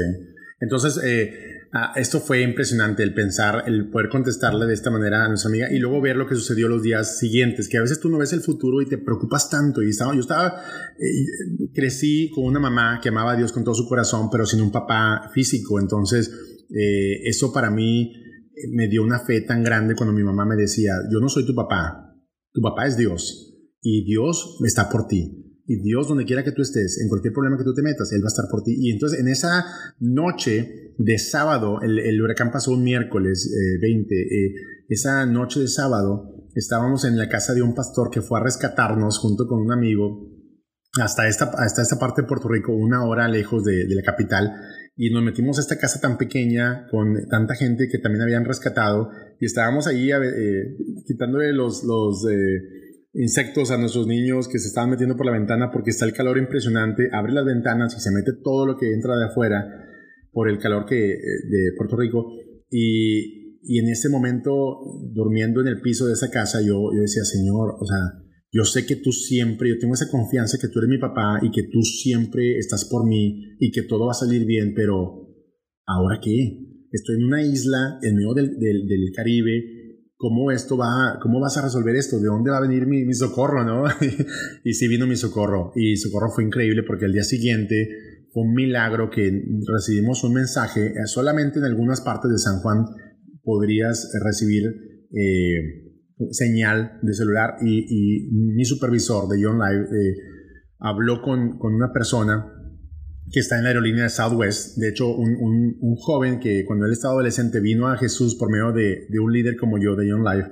Entonces, eh, Ah, esto fue impresionante, el pensar, el poder contestarle de esta manera a nuestra amiga y luego ver lo que sucedió los días siguientes, que a veces tú no ves el futuro y te preocupas tanto. Y estaba, yo estaba, eh, crecí con una mamá que amaba a Dios con todo su corazón, pero sin un papá físico. Entonces, eh, eso para mí eh, me dio una fe tan grande cuando mi mamá me decía, yo no soy tu papá, tu papá es Dios y Dios está por ti. Y Dios, donde quiera que tú estés, en cualquier problema que tú te metas, Él va a estar por ti. Y entonces en esa noche de sábado, el, huracán pasó un miércoles 20, eh, eh, esa noche de sábado estábamos en la casa de un pastor que fue a rescatarnos junto con un amigo hasta esta, hasta esta parte de Puerto Rico, una hora lejos de, la capital. Y nos metimos a esta casa tan pequeña con tanta gente que también habían rescatado y estábamos ahí eh, quitándole los... los insectos a nuestros niños que se estaban metiendo por la ventana porque está el calor impresionante, abre las ventanas y se mete todo lo que entra de afuera por el calor que, eh, de Puerto Rico. Y, y en ese momento, durmiendo en el piso de esa casa, yo, yo decía, Señor, o sea, yo sé que tú siempre, yo tengo esa confianza que tú eres mi papá y que tú siempre estás por mí y que todo va a salir bien, pero ¿ahora qué? Estoy en una isla en medio del, del, Caribe, ¿cómo esto va, cómo vas a resolver esto? ¿De dónde va a venir mi, socorro, no? y sí vino mi socorro. Y socorro fue increíble porque el día siguiente fue un milagro que recibimos un mensaje. Eh, solamente en algunas partes de San Juan podrías recibir eh, señal de celular y, mi supervisor de John Live eh, habló con, con una persona que está en la aerolínea de Southwest. De hecho, un, un, joven que cuando él estaba adolescente vino a Jesús por medio de, de un líder como yo de Young Life.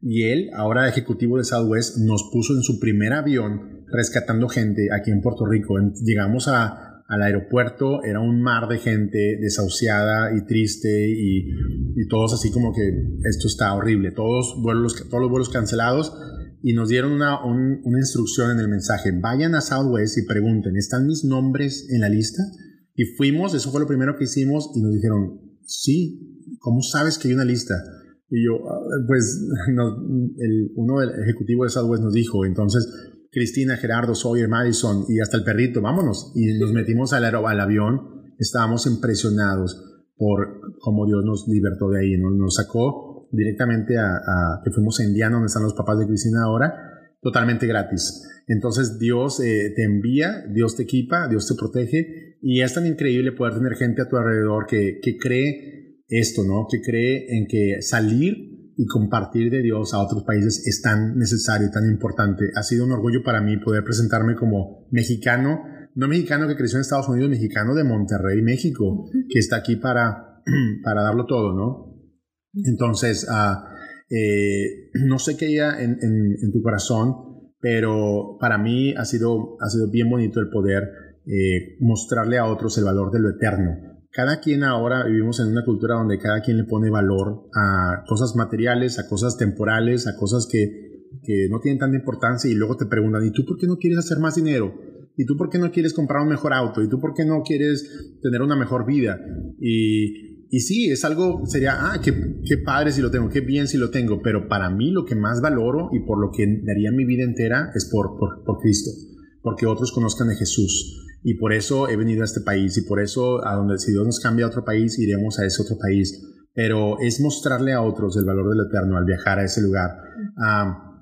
Y él, ahora ejecutivo de Southwest, nos puso en su primer avión rescatando gente aquí en Puerto Rico. Llegamos a, al aeropuerto, era un mar de gente desahuciada y triste y, y todos así como que esto está horrible. Todos, vuelos, todos los vuelos cancelados y nos dieron una, una instrucción en el mensaje. Vayan a Southwest y pregunten, ¿están mis nombres en la lista? Y fuimos, eso fue lo primero que hicimos y nos dijeron, sí, ¿cómo sabes que hay una lista? Y yo, ah, pues, el, uno del ejecutivo de Southwest nos dijo, entonces, Cristina, Gerardo, Sawyer, Madison y hasta el perrito, vámonos. Y nos metimos al, al avión, estábamos impresionados por cómo Dios nos libertó de ahí, ¿no? nos sacó directamente a, que fuimos a Indiana, donde están los papás de Cristina ahora, totalmente gratis. Entonces Dios eh, te envía, Dios te equipa, Dios te protege y es tan increíble poder tener gente a tu alrededor que, que cree esto, ¿no? Que cree en que salir y compartir de Dios a otros países es tan necesario y tan importante. Ha sido un orgullo para mí poder presentarme como mexicano, no mexicano que creció en Estados Unidos, mexicano de Monterrey, México, que está aquí para, para darlo todo, ¿no? Entonces, uh, eh, no sé qué hay en, en, tu corazón, pero para mí ha sido, ha sido bien bonito el poder eh, mostrarle a otros el valor de lo eterno. Cada quien ahora vivimos en una cultura donde cada quien le pone valor a cosas materiales, a cosas temporales, a cosas que, que no tienen tanta importancia y luego te preguntan, ¿y tú por qué no quieres hacer más dinero? ¿Y tú por qué no quieres comprar un mejor auto? ¿Y tú por qué no quieres tener una mejor vida? Y y sí, es algo, sería, ah, qué, qué, padre si lo tengo, qué bien si lo tengo, pero para mí lo que más valoro y por lo que daría mi vida entera es por, por, por Cristo, porque otros conozcan de Jesús. Y por eso he venido a este país y por eso a donde si Dios nos cambia a otro país, iremos a ese otro país. Pero es mostrarle a otros el valor del eterno al viajar a ese lugar. Ah,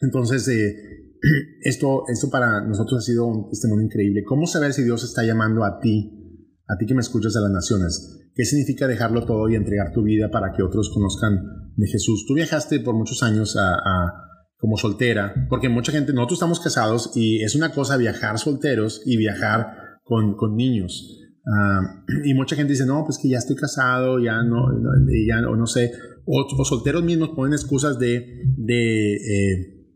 entonces, eh, esto, esto para nosotros ha sido un testimonio increíble. ¿Cómo saber si Dios está llamando a ti, a ti que me escuchas a las naciones? ¿Qué significa dejarlo todo y entregar tu vida para que otros conozcan de Jesús? Tú viajaste por muchos años a, como soltera, porque mucha gente, nosotros estamos casados y es una cosa viajar solteros y viajar con, con niños. Ah, y mucha gente dice, no, pues que ya estoy casado, ya no, ya, o no sé, o, solteros mismos ponen excusas de, de, eh,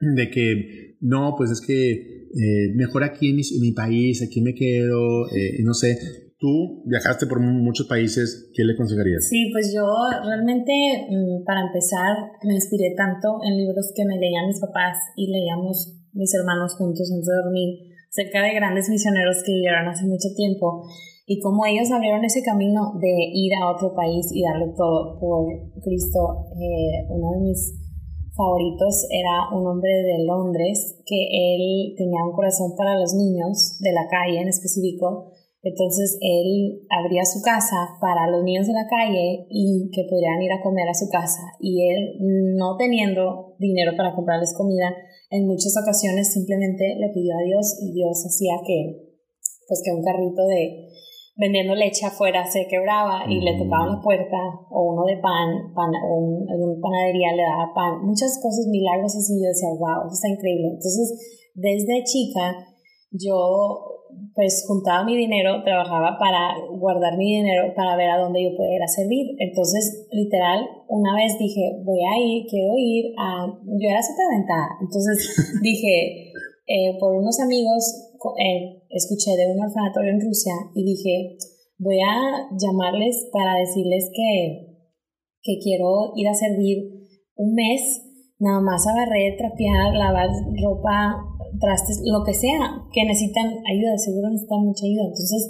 de que, no, pues es que eh, mejor aquí en mi, país, aquí me quedo, eh, no sé, tú viajaste por muchos países, ¿qué le aconsejarías? Sí, pues yo realmente, mm, para empezar, me inspiré tanto en libros que me leían mis papás y leíamos mis hermanos juntos antes de dormir cerca de grandes misioneros que vivieron hace mucho tiempo y como ellos abrieron ese camino de ir a otro país y darle todo por Cristo. Eh, uno de mis favoritos era un hombre de Londres que él tenía un corazón para los niños de la calle en específico. Entonces él abría su casa para los niños de la calle y que pudieran ir a comer a su casa. Y él, no teniendo dinero para comprarles comida, en muchas ocasiones simplemente le pidió a Dios y Dios hacía que, pues que un carrito de vendiendo leche afuera se quebraba y le tocaban la puerta o uno de pan, pan o un, alguna panadería le daba pan, muchas cosas, milagros así, yo decía, wow, eso está increíble. Entonces, desde chica, yo pues juntaba mi dinero, trabajaba para guardar mi dinero para ver a dónde yo podía ir a servir. Entonces, literal, una vez dije, voy a ir, quiero ir a... Yo era súper aventada. Entonces dije, eh, por unos amigos, eh, escuché de un orfanatorio en Rusia y dije, voy a llamarles para decirles que, que quiero ir a servir un mes, nada más a barrer, trapear, lavar ropa, trastes, lo que sea, que necesitan ayuda, seguro necesitan mucha ayuda. Entonces,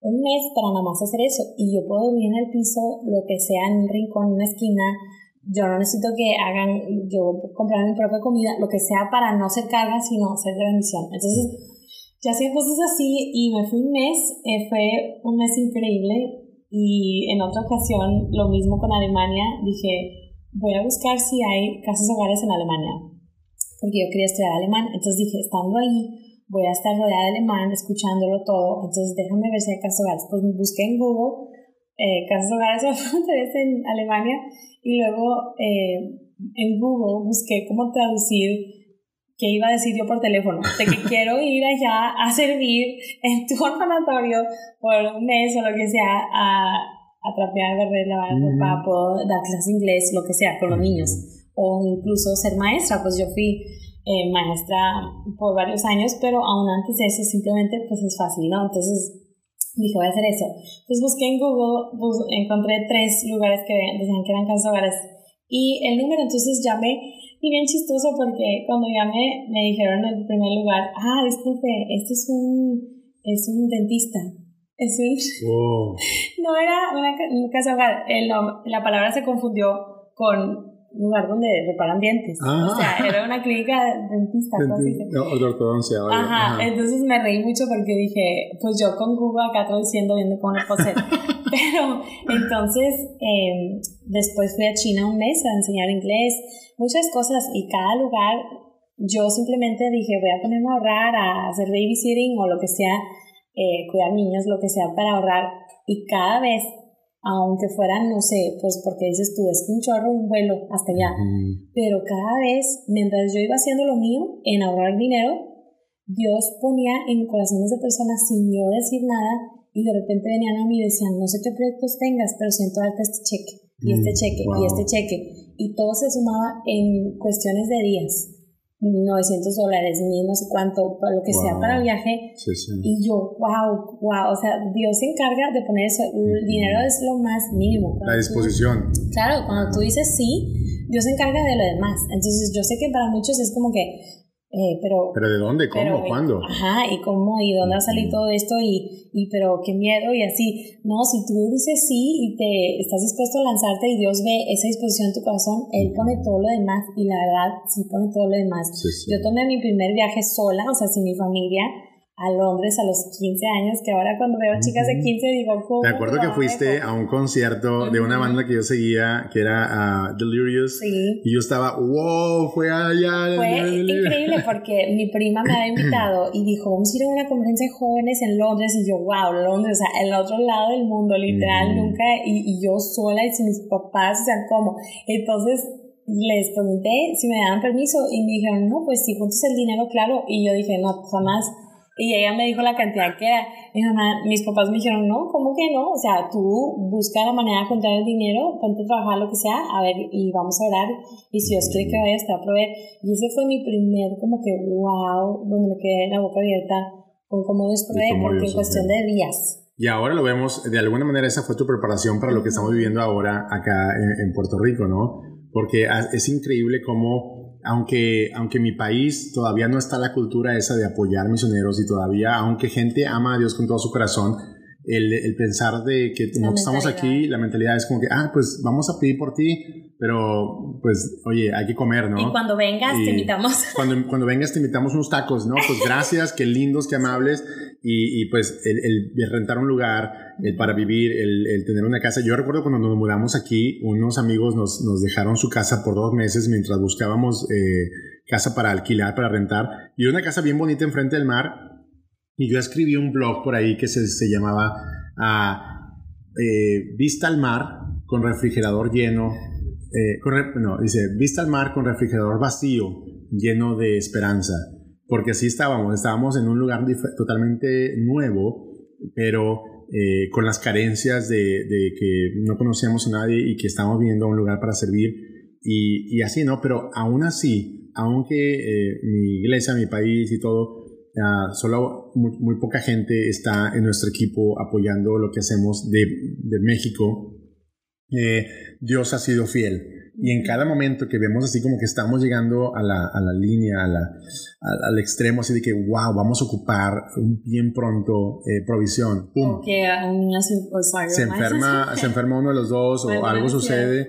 un mes para nada más hacer eso y yo puedo dormir en el piso, lo que sea, en un rincón, en una esquina. Yo no necesito que hagan, yo comprar mi propia comida, lo que sea para no ser carga, sino ser de bendición. Entonces, ya hacía cosas así y me fui un mes, eh, fue un mes increíble y en otra ocasión lo mismo con Alemania, dije, voy a buscar si hay casas hogares en Alemania, porque yo quería estudiar alemán, entonces dije, estando ahí, voy a estar rodeada de alemán, escuchándolo todo, entonces déjame ver si hay casas hogares, pues me busqué en Google eh, casas hogares en Alemania y luego eh, en Google busqué cómo traducir que iba a decir yo por teléfono, de que quiero ir allá a servir en tu orfanatorio por un mes o lo que sea, a, a trapear, barrer, lavar ropa, puedo dar clases de inglés, lo que sea, con los niños, o incluso ser maestra, pues yo fui eh, maestra por varios años, pero aún antes de eso simplemente pues es fácil, ¿no? Entonces dije, voy a hacer eso. Entonces busqué en Google, encontré tres lugares que decían que eran casas hogares y el número, entonces llamé y bien chistoso porque cuando llamé me dijeron en el primer lugar, ah, disculpe, este es un, es un dentista. Es un... No era una, casa hogar, la palabra se confundió con lugar donde reparan dientes. O sea, era una clínica dentista. no, ortodoncia. Ajá, ajá, entonces me reí mucho porque dije, pues yo con Google acá traduciendo, viendo cómo lo hacer. Pero entonces, eh, después fui a China un mes a enseñar inglés muchas cosas y cada lugar yo simplemente dije voy a ponerme a ahorrar, a hacer babysitting o lo que sea, eh, cuidar niños, lo que sea para ahorrar. Y cada vez, aunque fueran, no sé, pues porque dices tú, es un chorro, un vuelo hasta allá, pero cada vez, mientras yo iba haciendo lo mío en ahorrar dinero, Dios ponía en corazones de personas sin yo decir nada y de repente venían a mí y decían, no sé qué proyectos tengas, pero siento darte este cheque y este mm, cheque y este cheque y todo se sumaba en cuestiones de días. 900 dólares, ni no sé cuánto, lo que sea para el viaje. Y yo, wow, wow, o sea, Dios se encarga de poner eso. El dinero es lo más mínimo. La disposición. claro, cuando tú dices sí, Dios se encarga de lo demás. Entonces, yo sé que para muchos es como que, eh, pero, pero ¿de dónde? ¿Cómo? ¿Cuándo? Ajá, y cómo, y dónde va a salir todo esto, y, y pero qué miedo, y así. No, si tú dices sí y te estás dispuesto a lanzarte y Dios ve esa disposición en tu corazón, Él pone todo lo demás, y la verdad, sí pone todo lo demás. Yo tomé mi primer viaje sola, o sea, sin mi familia, a Londres a los 15 años, que ahora cuando veo chicas de 15 digo, ¿cómo? Me acuerdo que fuiste a un concierto de una banda que yo seguía, que era uh, Delirious, sí. y yo estaba, wow, fue allá. Fue increíble porque mi prima me había invitado y dijo, vamos a ir a una conferencia de jóvenes en Londres, y yo, wow, Londres, o sea, el otro lado del mundo, literal, nunca, y, y, yo sola y sin mis papás, o sea, ¿cómo? Entonces, les pregunté si me daban permiso y me dijeron, no, pues si juntos el dinero, claro, y yo dije, no, jamás y ella me dijo la cantidad que era. Mi mamá, mis papás me dijeron, no, ¿cómo que no? O sea, tú busca la manera de juntar el dinero, ponte a trabajar lo que sea, a ver, y vamos a orar. Y si Dios quiere que vaya, a proveer. Y ese fue mi primer, como que, wow, donde me quedé la boca abierta con cómo Dios provee, porque en cuestión de días. Y ahora lo vemos, de alguna manera esa fue tu preparación para lo que estamos viviendo ahora acá en, en Puerto Rico, ¿no? Porque es increíble cómo aunque, aunque mi país todavía no está la cultura esa de apoyar misioneros y todavía, aunque gente ama a Dios con todo su corazón, el, el pensar de que nosotros estamos aquí, la mentalidad es como que, ah, pues vamos a pedir por ti, pero pues, oye, hay que comer, ¿no? Y cuando vengas te invitamos. Cuando, cuando vengas te invitamos unos tacos, ¿no? Pues gracias, qué lindos, qué amables. Y, y pues el, el, rentar un lugar, el para vivir, el, el, tener una casa. Yo recuerdo cuando nos mudamos aquí, unos amigos nos, nos dejaron su casa por dos meses mientras buscábamos eh, casa para alquilar, para rentar. Y una casa bien bonita enfrente del mar, y yo escribí un blog por ahí que se, se llamaba ah, eh, Vista al mar con refrigerador lleno. Eh, no, dice Vista al mar con refrigerador vacío, lleno de esperanza. Porque así estábamos, estábamos en un lugar totalmente nuevo, pero eh, con las carencias de, de, que no conocíamos a nadie y que estábamos viendo un lugar para servir. Y, y así, ¿no? Pero aún así, aunque mi iglesia, mi país y todo solo muy, poca gente está en nuestro equipo apoyando lo que hacemos de, de México. Eh, Dios ha sido fiel. Y en cada momento que vemos así como que estamos llegando a la, a la línea, a la, al extremo, así de que, wow, vamos a ocupar bien pronto eh, provisión. ¡Pum! se, enferma, se enferma uno de los dos o algo sucede.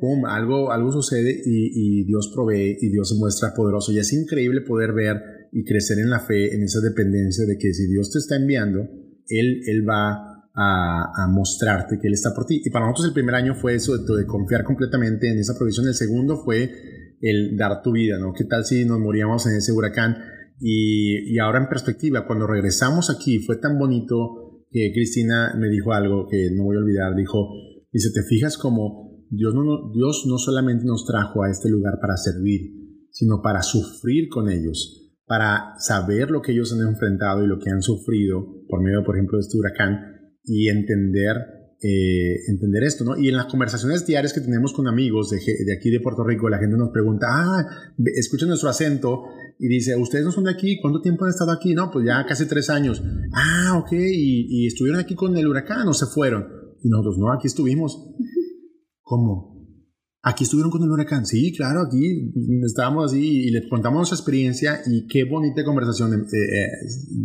¡Pum! Algo, algo sucede y, y Dios provee y Dios se muestra poderoso. Y es increíble poder ver y crecer en la fe, en esa dependencia de que si Dios te está enviando, Él, él va a, a, mostrarte que Él está por ti. Y para nosotros el primer año fue eso, de, confiar completamente en esa provisión. El segundo fue el dar tu vida, ¿no? ¿Qué tal si nos moríamos en ese huracán? Y, y ahora en perspectiva, cuando regresamos aquí, fue tan bonito que Cristina me dijo algo que no voy a olvidar. Dijo, dice, te fijas como Dios no, Dios no solamente nos trajo a este lugar para servir, sino para sufrir con ellos para saber lo que ellos han enfrentado y lo que han sufrido por medio, por ejemplo, de este huracán y entender, eh, entender esto, ¿no? Y en las conversaciones diarias que tenemos con amigos de, de, aquí de Puerto Rico, la gente nos pregunta, ah, escuchan nuestro acento y dice, ¿ustedes no son de aquí? ¿Cuánto tiempo han estado aquí? No, pues ya casi tres años. Ah, ok, y, y estuvieron aquí con el huracán o se fueron. Y nosotros, no, aquí estuvimos. ¿Cómo? Aquí estuvieron con el huracán. Sí, claro, aquí estábamos así y le contamos nuestra experiencia y qué bonita conversación eh, eh,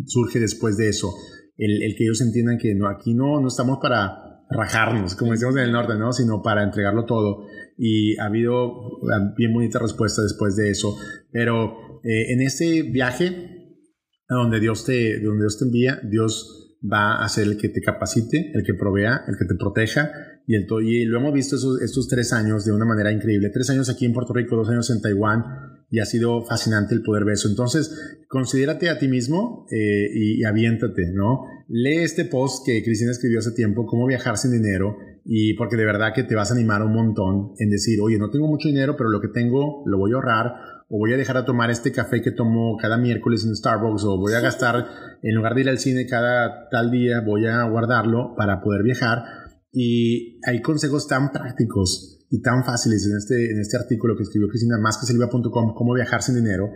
surge después de eso. El, el, que ellos entiendan que no, aquí no, no estamos para rajarnos, como decimos en el norte, ¿no? sino para entregarlo todo. Y ha habido bien bonita respuesta después de eso. Pero eh, en ese viaje a donde Dios te, donde Dios te envía, Dios va a ser el que te capacite, el que provea, el que te proteja y, el, y lo hemos visto estos, estos tres años de una manera increíble. Tres años aquí en Puerto Rico, dos años en Taiwán y ha sido fascinante el poder ver eso. Entonces, considérate a ti mismo eh, y, aviéntate, ¿no? Lee este post que Cristina escribió hace tiempo, cómo viajar sin dinero, y porque de verdad que te vas a animar un montón en decir, oye, no tengo mucho dinero, pero lo que tengo lo voy a ahorrar, o voy a dejar de tomar este café que tomo cada miércoles en Starbucks, o voy a gastar, en lugar de ir al cine cada tal día, voy a guardarlo para poder viajar y hay consejos tan prácticos y tan fáciles en este, en este artículo que escribió Cristina, más que cómo viajar sin dinero,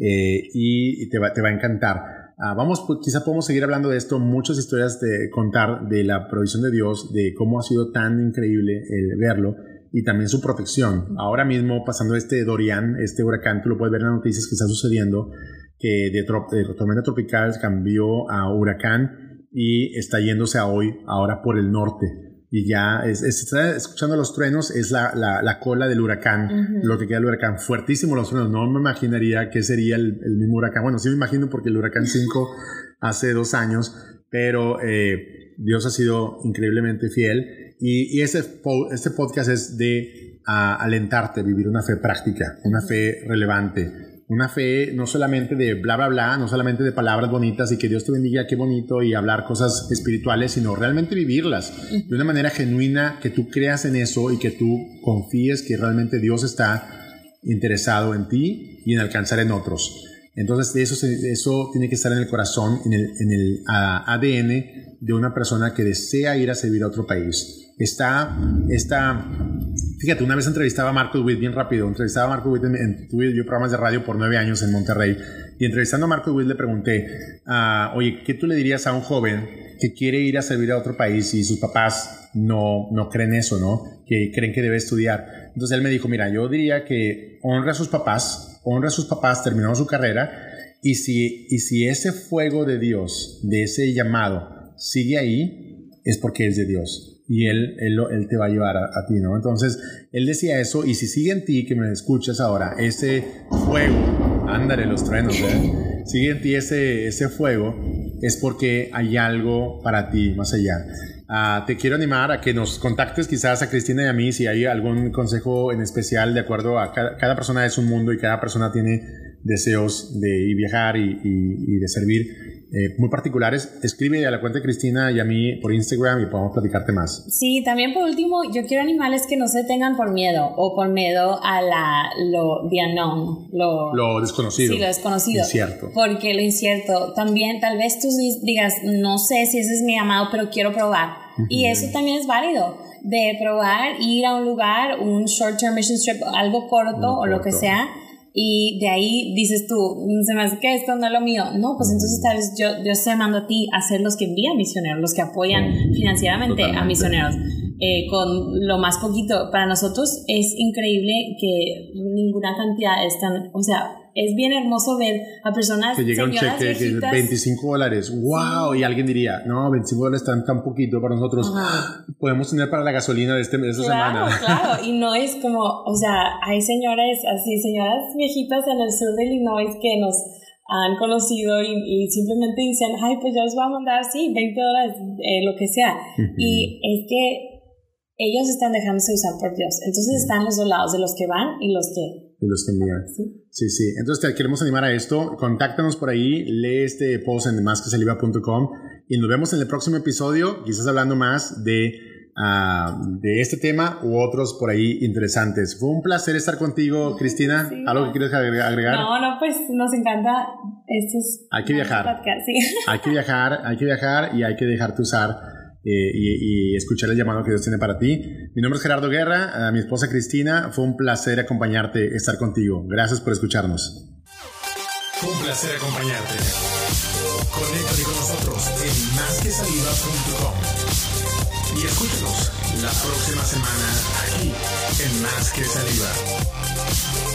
eh, y, te, va, te va a encantar. Uh, vamos, pues, quizá podemos seguir hablando de esto, muchas historias de contar de la provisión de Dios, de cómo ha sido tan increíble el verlo y también su protección. Ahora mismo, pasando este Dorian, este huracán, tú lo puedes ver en las noticias que está sucediendo, que de, de tormenta tropical cambió a huracán y está yéndose a hoy, ahora por el norte y ya es, está escuchando los truenos, es la, la, cola del huracán, lo que queda del huracán. Fuertísimo los truenos, no me imaginaría que sería el, mismo huracán. Bueno, sí me imagino porque el huracán 5 hace dos años, pero eh, Dios ha sido increíblemente fiel y, y ese, este podcast es de ah, alentarte a vivir una fe práctica, una fe relevante una fe no solamente de bla, bla, bla, no solamente de palabras bonitas y que Dios te bendiga, qué bonito, y hablar cosas espirituales, sino realmente vivirlas de una manera genuina, que tú creas en eso y que tú confíes que realmente Dios está interesado en ti y en alcanzar en otros. Entonces eso, eso tiene que estar en el corazón, en el, en el ADN de una persona que desea ir a servir a otro país. Está, está Fíjate, una vez entrevistaba a Marco Witt, bien rápido, entrevistaba a Marco Witt en, tuve yo programas de radio por nueve años en Monterrey, y entrevistando a Marco Witt le pregunté, uh, oye, ¿qué tú le dirías a un joven que quiere ir a servir a otro país y sus papás no, no creen eso, ¿no? Que creen que debe estudiar. Entonces él me dijo, mira, yo diría que honra a sus papás, honra a sus papás, terminó su carrera, y si, y si ese fuego de Dios, de ese llamado, sigue ahí, es porque es de Dios y él, él, él te va a llevar a, ti, ¿no? Entonces, él decía eso, y si sigue en ti, que me escuchas ahora, ese fuego, ándale los truenos, ¿eh? sigue en ti ese, ese fuego, es porque hay algo para ti más allá. Uh, te quiero animar a que nos contactes quizás a Cristina y a mí si hay algún consejo en especial de acuerdo a cada, cada persona es un mundo y cada persona tiene deseos de viajar y, y, y de servir. Eh, muy particulares, escribe a la cuenta de Cristina y a mí por Instagram y podemos platicarte más. Sí, también por último, yo quiero animales que no se tengan por miedo o por miedo a la, lo the unknown, lo, lo desconocido. Sí, lo desconocido. Incierto. Porque lo incierto, también tal vez tú digas, no sé si ese es mi amado, pero quiero probar. Y eso también es válido de probar, ir a un lugar, un short-term mission trip, algo corto o lo que sea, y de ahí dices tú, mm, se me hace que esto no es lo mío. No, pues entonces tal vez yo, yo estoy llamando a ti a ser los que envían misioneros, los que apoyan financieramente a misioneros. Eh, con lo más poquito. Para nosotros es increíble que ninguna cantidad es tan, o sea, es bien hermoso ver a personas que llega un cheque de 25 dólares, wow, y alguien diría, no, 25 dólares están tan poquito para nosotros, podemos tener para la gasolina de, este, de esta claro, semana. Claro, y no es como, o sea, hay señores así, señoras viejitas en el sur de Illinois que nos han conocido y, simplemente dicen, ay, pues yo les voy a mandar, sí, 20 dólares, eh, lo que sea. Y es que ellos están dejándose usar por Dios. Entonces están los dos lados, de los que van y los que... Y los que envían. Sí. sí, sí. Entonces te queremos animar a esto. Contáctanos por ahí, lee este post en masquesaliva.com y nos vemos en el próximo episodio, quizás hablando más de, uh, de este tema u otros por ahí interesantes. Fue un placer estar contigo, Cristina. ¿Algo que quieres agregar? No, no, pues nos encanta estos... Hay que viajar. sí. Hay que viajar, hay que viajar y hay que dejarte usar eh, y, escuchar el llamado que Dios tiene para ti. Mi nombre es Gerardo Guerra, a mi esposa Cristina, fue un placer acompañarte, estar contigo. Gracias por escucharnos. Fue un placer acompañarte. Conéctate con nosotros en másquesaliva.com y escúchanos la próxima semana aquí en Más que Saliva.